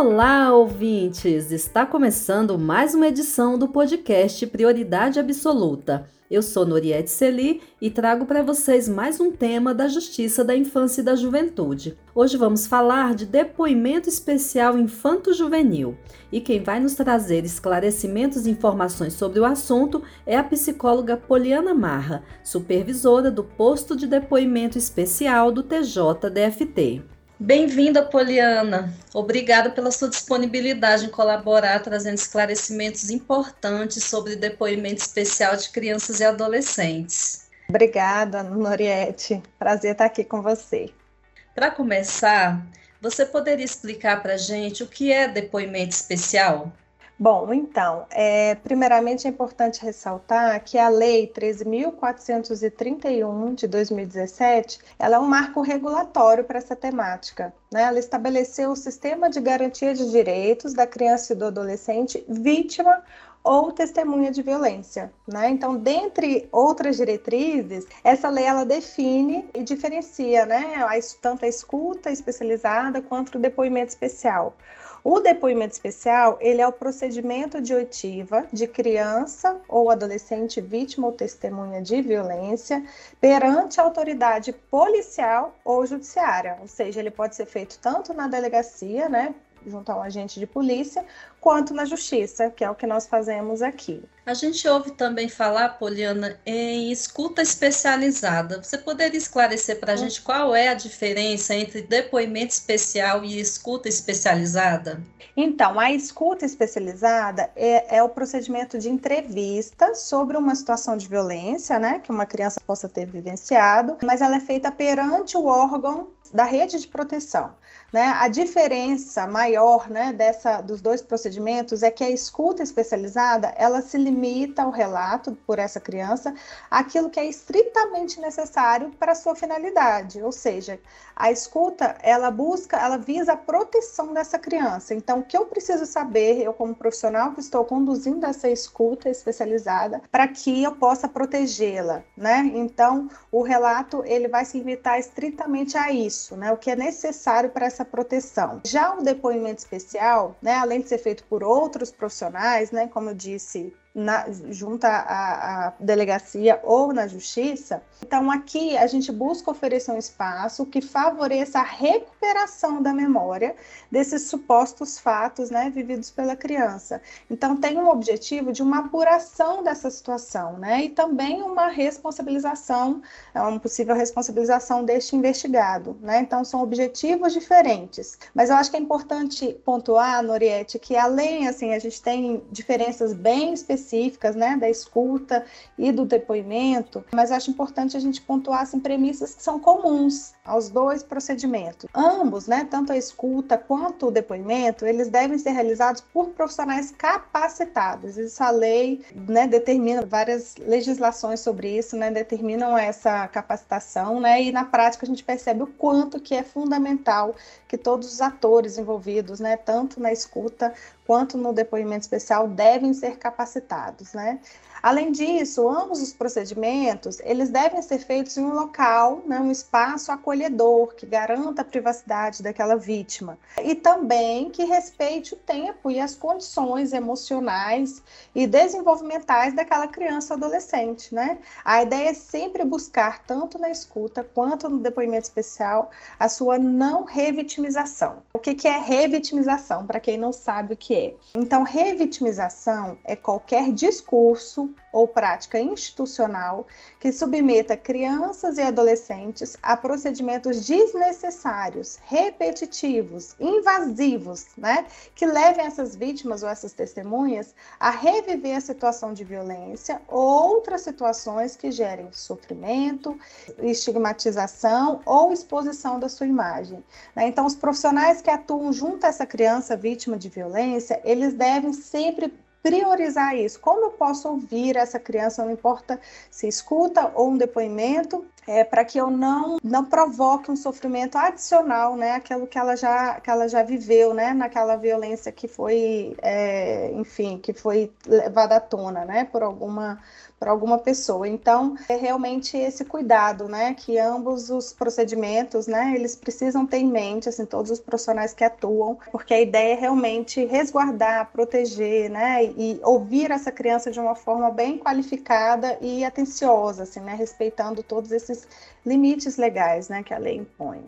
Olá, ouvintes! Está começando mais uma edição do podcast Prioridade Absoluta. Eu sou Noriette Celi e trago para vocês mais um tema da Justiça da Infância e da Juventude. Hoje vamos falar de depoimento especial infanto-juvenil. E quem vai nos trazer esclarecimentos e informações sobre o assunto é a psicóloga Poliana Marra, supervisora do posto de depoimento especial do TJDFT. Bem-vinda, Poliana. Obrigada pela sua disponibilidade em colaborar, trazendo esclarecimentos importantes sobre depoimento especial de crianças e adolescentes. Obrigada, Noriette. Prazer estar aqui com você. Para começar, você poderia explicar para a gente o que é depoimento especial? Bom, então, é, primeiramente é importante ressaltar que a Lei 13.431 de 2017, ela é um marco regulatório para essa temática. Né? Ela estabeleceu o sistema de garantia de direitos da criança e do adolescente vítima ou testemunha de violência, né? Então, dentre outras diretrizes, essa lei ela define e diferencia, né, tanto a escuta especializada quanto o depoimento especial. O depoimento especial, ele é o procedimento de oitiva de criança ou adolescente vítima ou testemunha de violência perante a autoridade policial ou judiciária, ou seja, ele pode ser feito tanto na delegacia, né, junto a um agente de polícia, quanto na justiça, que é o que nós fazemos aqui. A gente ouve também falar, Poliana, em escuta especializada. Você poderia esclarecer para a hum. gente qual é a diferença entre depoimento especial e escuta especializada? Então, a escuta especializada é, é, o procedimento de entrevista sobre uma situação de violência, né, que uma criança possa ter vivenciado, mas ela é feita perante o órgão da rede de proteção. Né? A diferença maior né, dessa, dos dois procedimentos é que a escuta especializada ela se limita ao relato por essa criança aquilo que é estritamente necessário para sua finalidade, ou seja, a escuta ela busca, ela visa a proteção dessa criança. Então, o que eu preciso saber, eu como profissional que estou conduzindo essa escuta especializada, para que eu possa protegê-la, né? Então, o relato ele vai se limitar estritamente a isso, né? O que é necessário para essa proteção. Já o depoimento especial, né, além de ser feito por outros profissionais, né, como eu disse, na, junto à, à, delegacia ou na justiça. Então, aqui a gente busca oferecer um espaço que favoreça a recuperação da memória desses supostos fatos né, vividos pela criança. Então, tem um objetivo de uma apuração dessa situação, né? E também uma responsabilização, é uma possível responsabilização deste investigado, né? Então, são objetivos diferentes. Mas eu acho que é importante pontuar, Noriette, que além, assim, a gente tem diferenças bem específicas específicas, né, da escuta e do depoimento, mas acho importante a gente pontuar assim, premissas que são comuns aos dois procedimentos. Ambos, né, tanto a escuta quanto o depoimento, eles devem ser realizados por profissionais capacitados. Isso a lei, né, determina várias legislações sobre isso, né, determinam essa capacitação, né, e na prática a gente percebe o quanto que é fundamental que todos os atores envolvidos, né, tanto na escuta quanto no depoimento especial devem ser capacitados, né? Além disso, ambos os procedimentos, eles devem ser feitos em um local, né, um espaço acolhedor, que garanta a privacidade daquela vítima. E também que respeite o tempo e as condições emocionais e desenvolvimentais daquela criança ou adolescente, né? A ideia é sempre buscar, tanto na escuta quanto no depoimento especial, a sua não revitimização. O que, que é revitimização, para quem não sabe o que é? Então, revitimização é qualquer discurso ou prática institucional que submeta crianças e adolescentes a procedimentos desnecessários, repetitivos, invasivos, né, que levem essas vítimas ou essas testemunhas a reviver a situação de violência ou outras situações que gerem sofrimento, estigmatização ou exposição da sua imagem. Né? Então, os profissionais que atuam junto a essa criança vítima de violência, eles devem sempre priorizar isso. Como eu posso ouvir essa criança, não importa se escuta ou um depoimento, é, para que eu não não provoque um sofrimento adicional, né, aquilo que ela já que ela já viveu, né, naquela violência que foi, é, enfim, que foi levada à tona, né, por alguma para alguma pessoa. Então, é realmente esse cuidado, né, que ambos os procedimentos, né, eles precisam ter em mente, assim, todos os profissionais que atuam, porque a ideia é realmente resguardar, proteger, né, e ouvir essa criança de uma forma bem qualificada e atenciosa, assim, né, respeitando todos esses limites legais, né, que a lei impõe.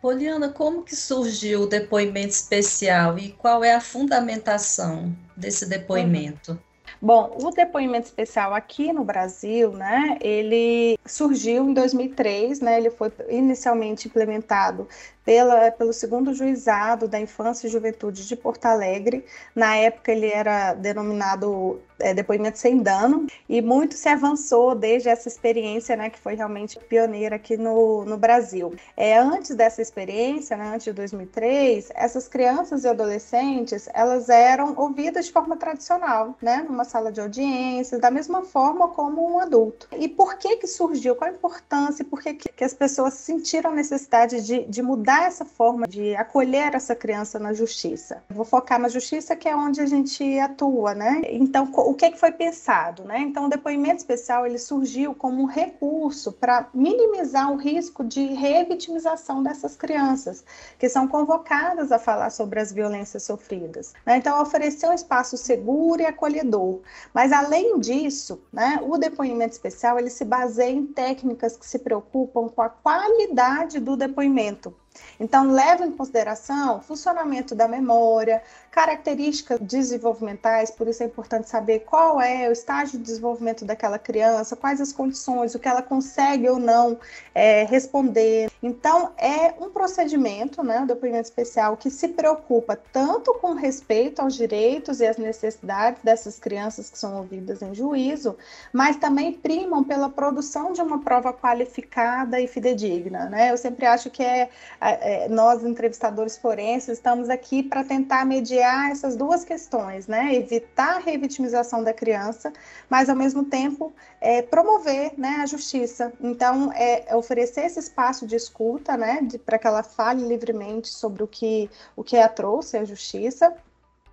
Poliana, como que surgiu o depoimento especial e qual é a fundamentação desse depoimento? Bom, o depoimento especial aqui no Brasil, né, ele surgiu em 2003, né, ele foi inicialmente implementado pela, pelo segundo juizado da Infância e Juventude de Porto Alegre. Na época ele era denominado é, depoimento sem dano e muito se avançou desde essa experiência, né, que foi realmente pioneira aqui no, no Brasil. É, antes dessa experiência, né, antes de 2003, essas crianças e adolescentes, elas eram ouvidas de forma tradicional, né, numa sala de audiências, da mesma forma como um adulto. E por que que surgiu? Qual a importância? Por que, que as pessoas sentiram a necessidade de, de mudar essa forma de acolher essa criança na justiça. Vou focar na justiça, que é onde a gente atua, né? Então, o que, é que foi pensado, né? Então, o depoimento especial ele surgiu como um recurso para minimizar o risco de revitimização dessas crianças, que são convocadas a falar sobre as violências sofridas. Né? Então, oferecer um espaço seguro e acolhedor. Mas, além disso, né, o depoimento especial ele se baseia em técnicas que se preocupam com a qualidade do depoimento então, leva em consideração o funcionamento da memória, características desenvolvimentais, por isso é importante saber qual é o estágio de desenvolvimento daquela criança, quais as condições, o que ela consegue ou não é, responder. Então, é um procedimento, né, o depoimento especial, que se preocupa tanto com respeito aos direitos e às necessidades dessas crianças que são ouvidas em juízo, mas também primam pela produção de uma prova qualificada e fidedigna. Né? Eu sempre acho que é é, nós, entrevistadores forenses, estamos aqui para tentar mediar essas duas questões, né? Evitar a revitimização da criança, mas, ao mesmo tempo, é, promover né, a justiça. Então, é, oferecer esse espaço de escuta, né? Para que ela fale livremente sobre o que, o que a trouxe, a justiça,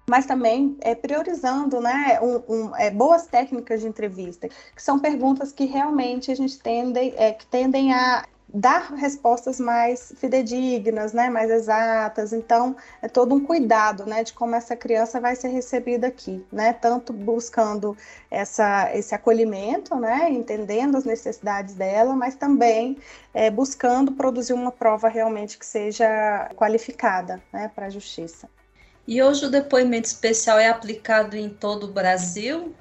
mas também é, priorizando né, um, um, é, boas técnicas de entrevista, que são perguntas que realmente a gente tende, é, que tendem a dar respostas mais fidedignas, né, mais exatas. Então, é todo um cuidado, né, de como essa criança vai ser recebida aqui, né, tanto buscando essa, esse acolhimento, né, entendendo as necessidades dela, mas também é, buscando produzir uma prova realmente que seja qualificada, né, para a justiça. E hoje o depoimento especial é aplicado em todo o Brasil?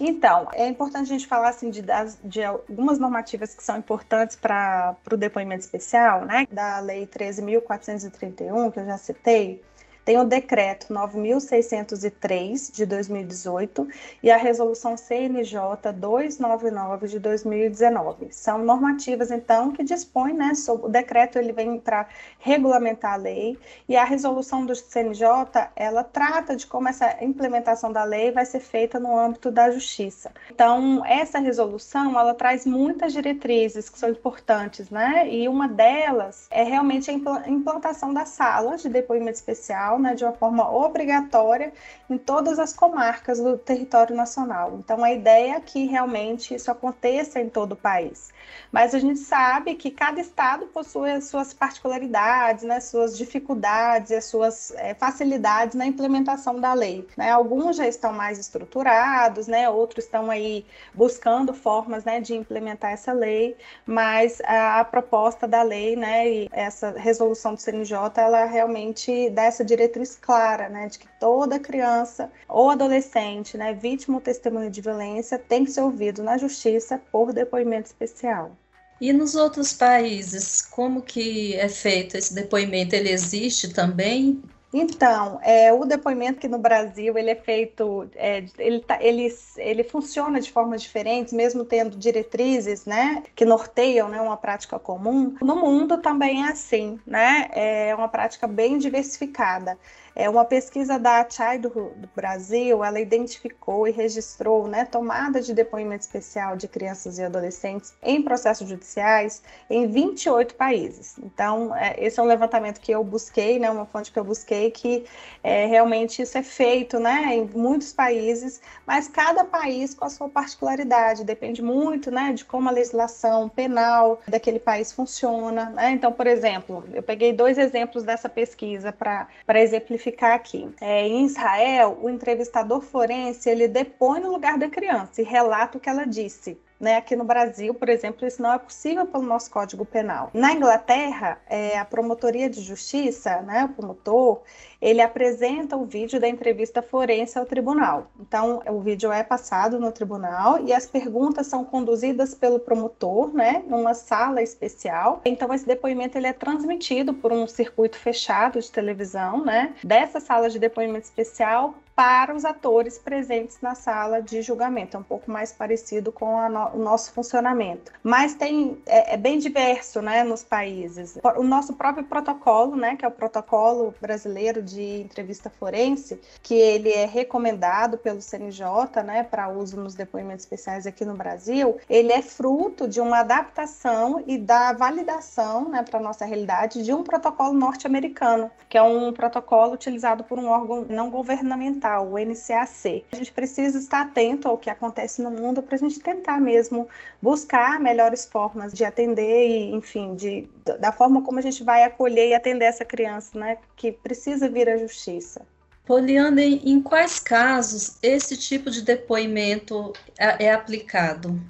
Então, é importante a gente falar assim, de, de algumas normativas que são importantes para o depoimento especial, né? Da Lei 13.431, que eu já citei, tem o decreto 9603 de 2018 e a resolução CNJ 299 de 2019. São normativas então que dispõem, né, sobre o decreto ele vem para regulamentar a lei e a resolução do CNJ, ela trata de como essa implementação da lei vai ser feita no âmbito da justiça. Então, essa resolução, ela traz muitas diretrizes que são importantes, né? E uma delas é realmente a implantação das salas de depoimento especial né, de uma forma obrigatória em todas as comarcas do território nacional. Então, a ideia é que realmente isso aconteça em todo o país. Mas a gente sabe que cada estado possui as suas particularidades, né, suas dificuldades as suas é, facilidades na implementação da lei. Né? Alguns já estão mais estruturados, né, outros estão aí buscando formas né, de implementar essa lei, mas a, a proposta da lei né, e essa resolução do CNJ, ela realmente dá essa diretriz clara né, de que toda criança ou adolescente né, vítima ou testemunha de violência tem que ser ouvido na justiça por depoimento especial. E nos outros países, como que é feito esse depoimento? Ele existe também? Então, é, o depoimento que no Brasil ele é feito, é, ele, tá, ele, ele funciona de formas diferentes, mesmo tendo diretrizes, né, que norteiam, né, uma prática comum. No mundo também é assim, né, é uma prática bem diversificada. É uma pesquisa da CHAI do, do Brasil, ela identificou e registrou né, tomada de depoimento especial de crianças e adolescentes em processos judiciais em 28 países. Então, é, esse é um levantamento que eu busquei, né, uma fonte que eu busquei, que é, realmente isso é feito né, em muitos países, mas cada país com a sua particularidade, depende muito né, de como a legislação penal daquele país funciona. Né? Então, por exemplo, eu peguei dois exemplos dessa pesquisa para exemplificar aqui. É, em Israel, o entrevistador forense ele depõe no lugar da criança e relata o que ela disse. Né? Aqui no Brasil, por exemplo, isso não é possível pelo nosso Código Penal. Na Inglaterra, é, a Promotoria de Justiça, né, o promotor, ele apresenta o vídeo da entrevista forense ao tribunal. Então, o vídeo é passado no tribunal e as perguntas são conduzidas pelo promotor, né, numa sala especial. Então, esse depoimento ele é transmitido por um circuito fechado de televisão, né, dessa sala de depoimento especial para os atores presentes na sala de julgamento. É um pouco mais parecido com no, o nosso funcionamento. Mas tem é, é, bem diverso né, nos países. O nosso próprio protocolo, né, que é o protocolo brasileiro de entrevista forense, que ele é recomendado pelo CNJ né, para uso nos depoimentos especiais aqui no Brasil, ele é fruto de uma adaptação e da validação né, para a nossa realidade de um protocolo norte-americano, que é um protocolo utilizado por um órgão não governamental Ambiental, o NCAC. A gente precisa estar atento ao que acontece no mundo para a gente tentar mesmo buscar melhores formas de atender e, enfim, de, da forma como a gente vai acolher e atender essa criança, né, que precisa vir à justiça. Poliana, em quais casos esse tipo de depoimento é, é aplicado?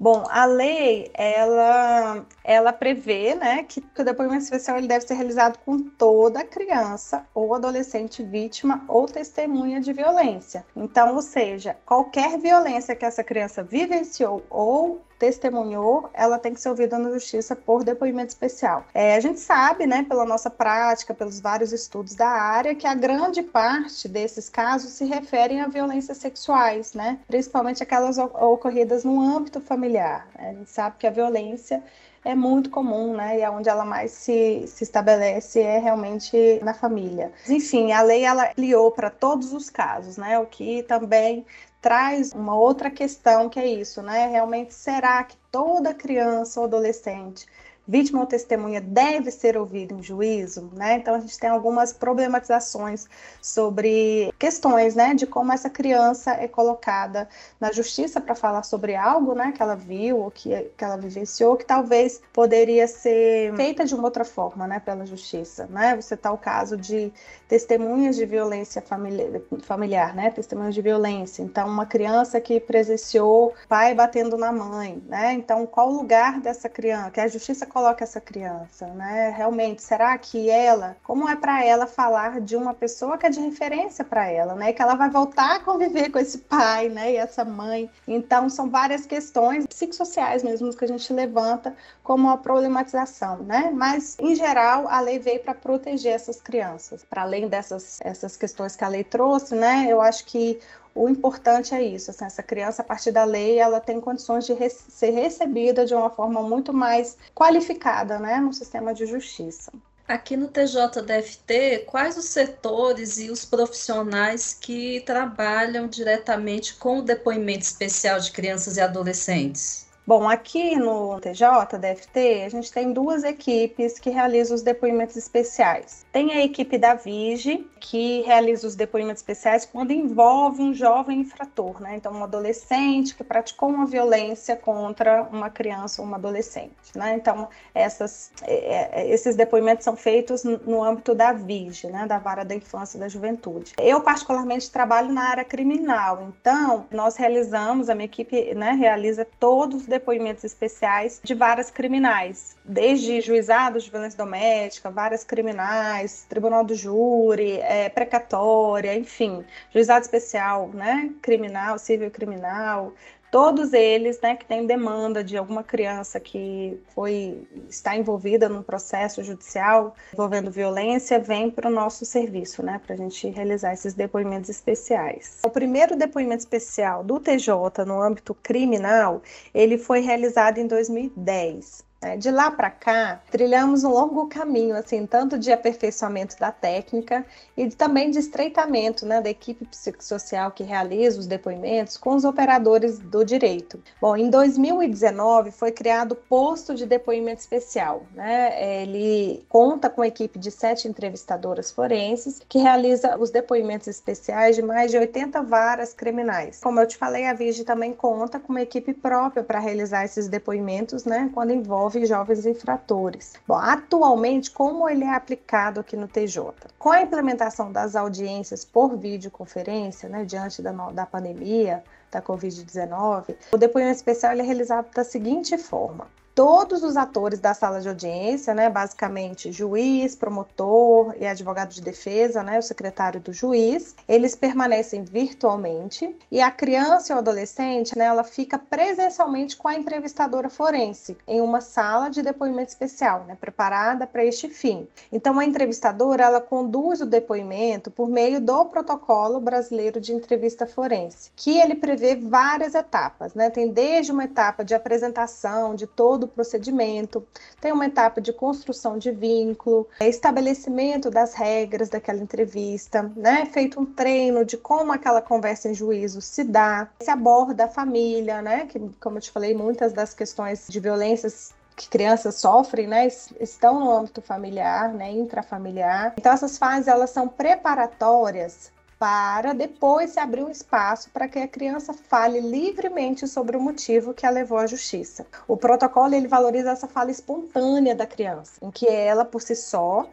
Bom, a lei, ela, ela prevê né, que, o depoimento especial ele deve ser realizado com toda criança ou adolescente vítima ou testemunha de violência. Então, ou seja, qualquer violência que essa criança vivenciou ou testemunhou, ela tem que ser ouvida na justiça por depoimento especial. É, a gente sabe, né, pela nossa prática, pelos vários estudos da área, que a grande parte desses casos se referem a violências sexuais, né, principalmente aquelas ocorridas no âmbito familiar. A gente sabe que a violência é muito comum, né? E é onde ela mais se, se estabelece é realmente na família. Enfim, a lei ela ampliou para todos os casos, né? O que também traz uma outra questão que é isso, né? Realmente será que toda criança ou adolescente vítima ou testemunha deve ser ouvida em juízo, né? Então a gente tem algumas problematizações sobre questões, né, de como essa criança é colocada na justiça para falar sobre algo, né, que ela viu ou que, que ela vivenciou, que talvez poderia ser feita de uma outra forma, né, pela justiça, né? Você tá o caso de testemunhas de violência familiar, familiar, né? Testemunhas de violência. Então uma criança que presenciou pai batendo na mãe, né? Então qual o lugar dessa criança? Que a justiça coloca essa criança, né? Realmente, será que ela, como é para ela falar de uma pessoa que é de referência para ela, né? Que ela vai voltar a conviver com esse pai, né? E essa mãe. Então, são várias questões psicossociais mesmo que a gente levanta como uma problematização, né? Mas, em geral, a lei veio para proteger essas crianças. Para além dessas essas questões que a lei trouxe, né? Eu acho que o importante é isso, assim, essa criança, a partir da lei, ela tem condições de re ser recebida de uma forma muito mais qualificada, né, no sistema de justiça. Aqui no TJDFT, quais os setores e os profissionais que trabalham diretamente com o depoimento especial de crianças e adolescentes? Bom, aqui no TJ, DFT, a gente tem duas equipes que realizam os depoimentos especiais. Tem a equipe da VIGE, que realiza os depoimentos especiais quando envolve um jovem infrator, né? Então, um adolescente que praticou uma violência contra uma criança ou uma adolescente, né? Então, essas, é, é, esses depoimentos são feitos no âmbito da VIGE, né? Da Vara da Infância e da Juventude. Eu, particularmente, trabalho na área criminal, então, nós realizamos, a minha equipe né, realiza todos os depoimentos especiais de varas criminais, desde juizados de violência doméstica, varas criminais, tribunal do júri, é, precatória, enfim, juizado especial, né, criminal, civil criminal, todos eles, né, que têm demanda de alguma criança que foi está envolvida num processo judicial envolvendo violência, vem para o nosso serviço, né, para a gente realizar esses depoimentos especiais. O primeiro depoimento especial do TJ no âmbito criminal, ele foi realizado em 2010. É, de lá para cá, trilhamos um longo caminho, assim, tanto de aperfeiçoamento da técnica e também de estreitamento né, da equipe psicossocial que realiza os depoimentos com os operadores do direito. Bom, em 2019 foi criado o posto de depoimento especial. Né? Ele conta com uma equipe de sete entrevistadoras forenses que realiza os depoimentos especiais de mais de 80 varas criminais. Como eu te falei, a Vigi também conta com uma equipe própria para realizar esses depoimentos, né, quando envolve envolve jovens infratores. Bom, atualmente, como ele é aplicado aqui no TJ? Com a implementação das audiências por videoconferência, né, diante da, da pandemia, da Covid-19, o depoimento especial é realizado da seguinte forma: todos os atores da sala de audiência, né, basicamente juiz, promotor e advogado de defesa, né, o secretário do juiz, eles permanecem virtualmente. E a criança e o adolescente, né, ela fica presencialmente com a entrevistadora forense em uma sala de depoimento especial, né, preparada para este fim. Então a entrevistadora ela conduz o depoimento por meio do protocolo brasileiro de entrevista forense, que ele prevê várias etapas, né? Tem desde uma etapa de apresentação de todo procedimento, tem uma etapa de construção de vínculo, é, estabelecimento das regras daquela entrevista, né? Feito um treino de como aquela conversa em juízo se dá, se aborda a família, né? Que, como eu te falei, muitas das questões de violências que crianças sofrem, né, estão no âmbito familiar, né, intrafamiliar. Então essas fases elas são preparatórias para depois se abrir um espaço para que a criança fale livremente sobre o motivo que a levou à justiça. O protocolo ele valoriza essa fala espontânea da criança, em que ela por si só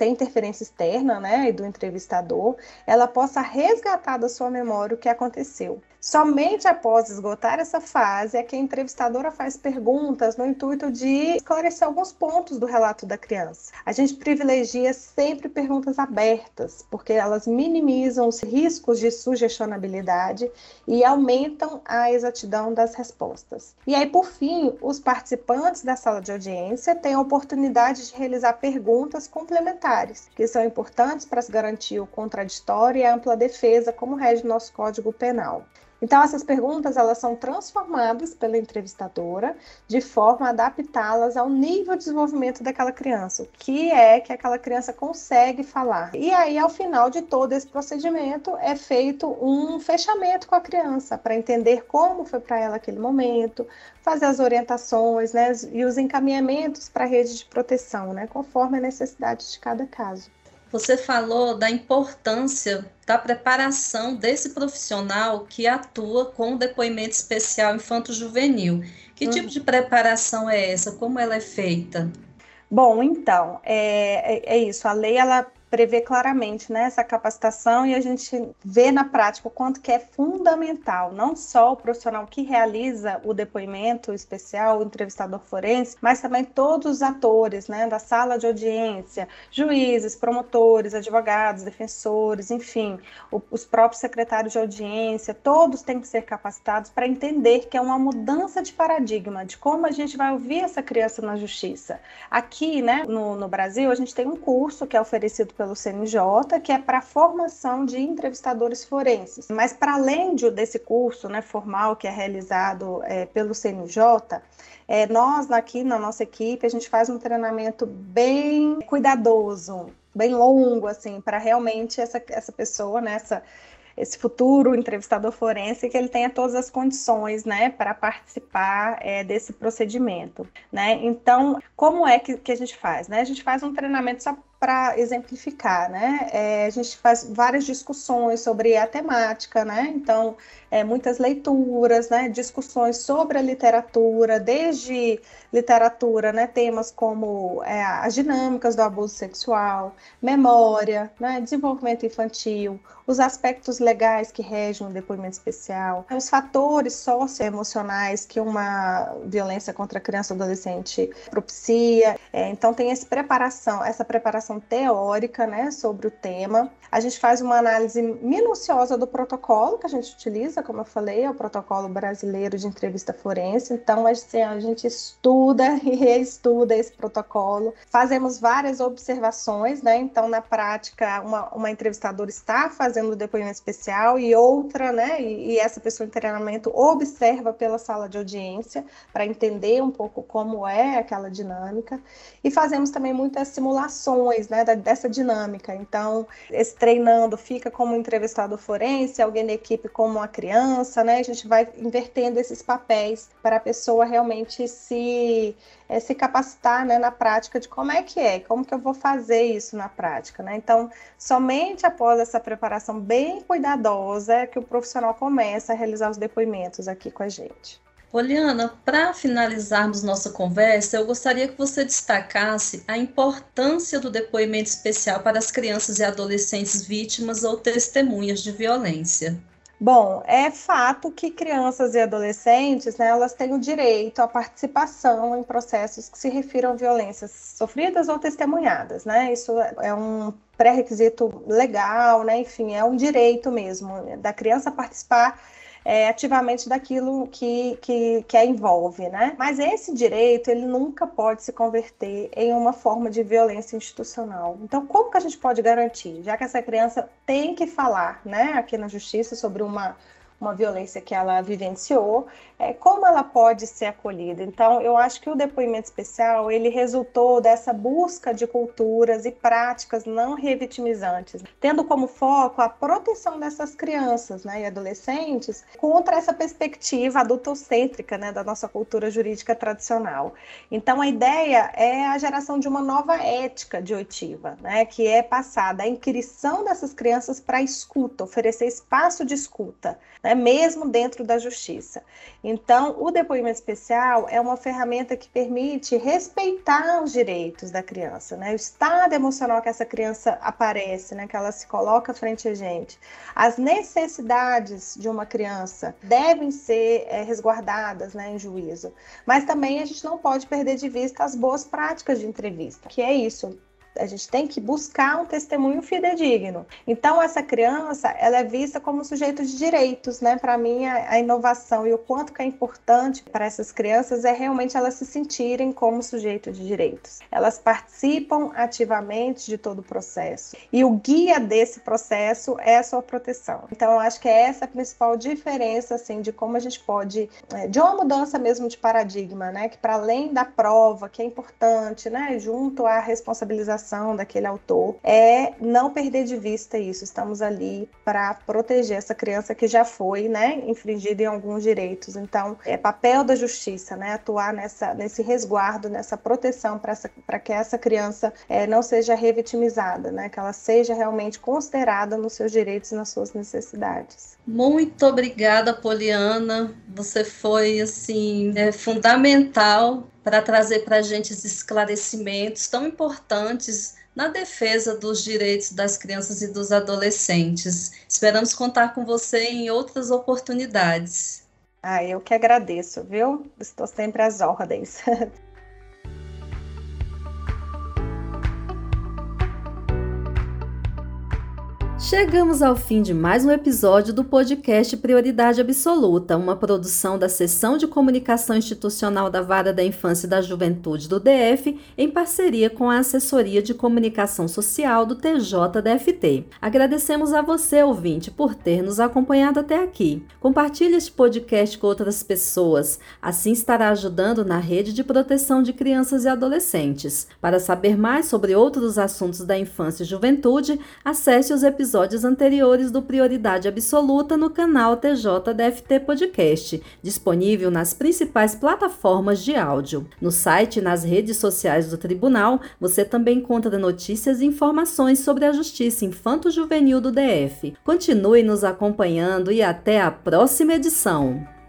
sem interferência externa, né, e do entrevistador, ela possa resgatar da sua memória o que aconteceu. Somente após esgotar essa fase é que a entrevistadora faz perguntas no intuito de esclarecer alguns pontos do relato da criança. A gente privilegia sempre perguntas abertas, porque elas minimizam os riscos de sugestionabilidade e aumentam a exatidão das respostas. E aí, por fim, os participantes da sala de audiência têm a oportunidade de realizar perguntas complementares, que são importantes para se garantir o contraditório e a ampla defesa, como rege nosso Código Penal. Então essas perguntas elas são transformadas pela entrevistadora de forma a adaptá-las ao nível de desenvolvimento daquela criança, o que é que aquela criança consegue falar. E aí ao final de todo esse procedimento é feito um fechamento com a criança para entender como foi para ela aquele momento, fazer as orientações, né, e os encaminhamentos para a rede de proteção, né, conforme a necessidade de cada caso. Você falou da importância da preparação desse profissional que atua com o depoimento especial infanto-juvenil. Que uhum. tipo de preparação é essa? Como ela é feita? Bom, então, é, é, é isso. A lei ela prevê claramente né, essa capacitação e a gente vê na prática o quanto que é fundamental, não só o profissional que realiza o depoimento especial, o entrevistador forense, mas também todos os atores né, da sala de audiência, juízes, promotores, advogados, defensores, enfim, o, os próprios secretários de audiência, todos têm que ser capacitados para entender que é uma mudança de paradigma de como a gente vai ouvir essa criança na justiça. Aqui, né, no, no Brasil, a gente tem um curso que é oferecido pelo CNJ, que é para formação de entrevistadores forenses. Mas para além de, desse curso né, formal que é realizado é, pelo CNJ, é, nós aqui na nossa equipe a gente faz um treinamento bem cuidadoso, bem longo, assim, para realmente essa, essa pessoa, né, essa, esse futuro entrevistador forense que ele tenha todas as condições, né, para participar é, desse procedimento, né? Então, como é que, que a gente faz, né? A gente faz um treinamento só para exemplificar, né? É, a gente faz várias discussões sobre a temática, né? Então, é, muitas leituras, né? Discussões sobre a literatura, desde literatura, né? Temas como é, as dinâmicas do abuso sexual, memória, né? Desenvolvimento infantil, os aspectos legais que regem o depoimento especial, os fatores socioemocionais que uma violência contra criança e adolescente propicia. É, então, tem essa preparação, essa preparação teórica né, sobre o tema. A gente faz uma análise minuciosa do protocolo que a gente utiliza, como eu falei, é o protocolo brasileiro de entrevista forense. Então, assim, a gente estuda e reestuda esse protocolo. Fazemos várias observações, né? Então, na prática, uma, uma entrevistadora está fazendo o depoimento especial e outra, né? E, e essa pessoa em treinamento observa pela sala de audiência para entender um pouco como é aquela dinâmica. E fazemos também muitas simulações, né? Da, dessa dinâmica. Então, esse treinando, fica como entrevistado forense, alguém da equipe como uma criança, né? A gente vai invertendo esses papéis para a pessoa realmente se, é, se capacitar né, na prática de como é que é, como que eu vou fazer isso na prática, né? Então, somente após essa preparação bem cuidadosa é que o profissional começa a realizar os depoimentos aqui com a gente. Poliana, para finalizarmos nossa conversa, eu gostaria que você destacasse a importância do depoimento especial para as crianças e adolescentes vítimas ou testemunhas de violência. Bom, é fato que crianças e adolescentes, né, elas têm o direito à participação em processos que se refiram a violências sofridas ou testemunhadas, né? Isso é um pré-requisito legal, né? Enfim, é um direito mesmo da criança participar é, ativamente daquilo que, que, que a envolve, né? Mas esse direito, ele nunca pode se converter em uma forma de violência institucional. Então, como que a gente pode garantir? Já que essa criança tem que falar, né, aqui na justiça sobre uma uma violência que ela vivenciou, é, como ela pode ser acolhida. Então, eu acho que o depoimento especial ele resultou dessa busca de culturas e práticas não revitimizantes, tendo como foco a proteção dessas crianças né, e adolescentes contra essa perspectiva adultocêntrica né, da nossa cultura jurídica tradicional. Então, a ideia é a geração de uma nova ética de oitiva, né, que é passada a inquirição dessas crianças para a escuta, oferecer espaço de escuta. Né, né, mesmo dentro da justiça. Então, o depoimento especial é uma ferramenta que permite respeitar os direitos da criança, né, o estado emocional que essa criança aparece, né, que ela se coloca frente a gente. As necessidades de uma criança devem ser é, resguardadas né, em juízo, mas também a gente não pode perder de vista as boas práticas de entrevista, que é isso, a gente tem que buscar um testemunho fidedigno. Então, essa criança, ela é vista como sujeito de direitos, né? Para mim, a, a, inovação e o quanto que é importante para essas crianças é realmente elas se sentirem como sujeito de direitos. Elas participam ativamente de todo o processo. E o guia desse processo é a sua proteção. Então, eu acho que é essa a principal diferença, assim, de como a gente pode, é, de uma mudança mesmo de paradigma, né? Que para além da prova, que é importante, né? Junto à responsabilização daquele autor é não perder de vista isso. Estamos ali para proteger essa criança que já foi, né, infringida em alguns direitos. Então, é papel da justiça, né, atuar nessa, nesse resguardo, nessa proteção para que essa criança é, não seja revitimizada, né, que ela seja realmente considerada nos seus direitos e nas suas necessidades. Muito obrigada, Poliana. Você foi assim é, fundamental para trazer para a gente esses esclarecimentos tão importantes na defesa dos direitos das crianças e dos adolescentes. Esperamos contar com você em outras oportunidades. Ah, eu que agradeço, viu? Estou sempre às ordens. Chegamos ao fim de mais um episódio do podcast Prioridade Absoluta, uma produção da Seção de Comunicação Institucional da Vara da Infância e da Juventude do DF, em parceria com a Assessoria de Comunicação Social do TJDFT. Agradecemos a você, ouvinte, por ter nos acompanhado até aqui. Compartilhe este podcast com outras pessoas, assim estará ajudando na rede de proteção de crianças e adolescentes. Para saber mais sobre outros assuntos da infância e juventude, acesse os episódios episódios anteriores do Prioridade Absoluta no canal TJDFT Podcast, disponível nas principais plataformas de áudio. No site e nas redes sociais do Tribunal, você também encontra notícias e informações sobre a Justiça Infanto-Juvenil do DF. Continue nos acompanhando e até a próxima edição.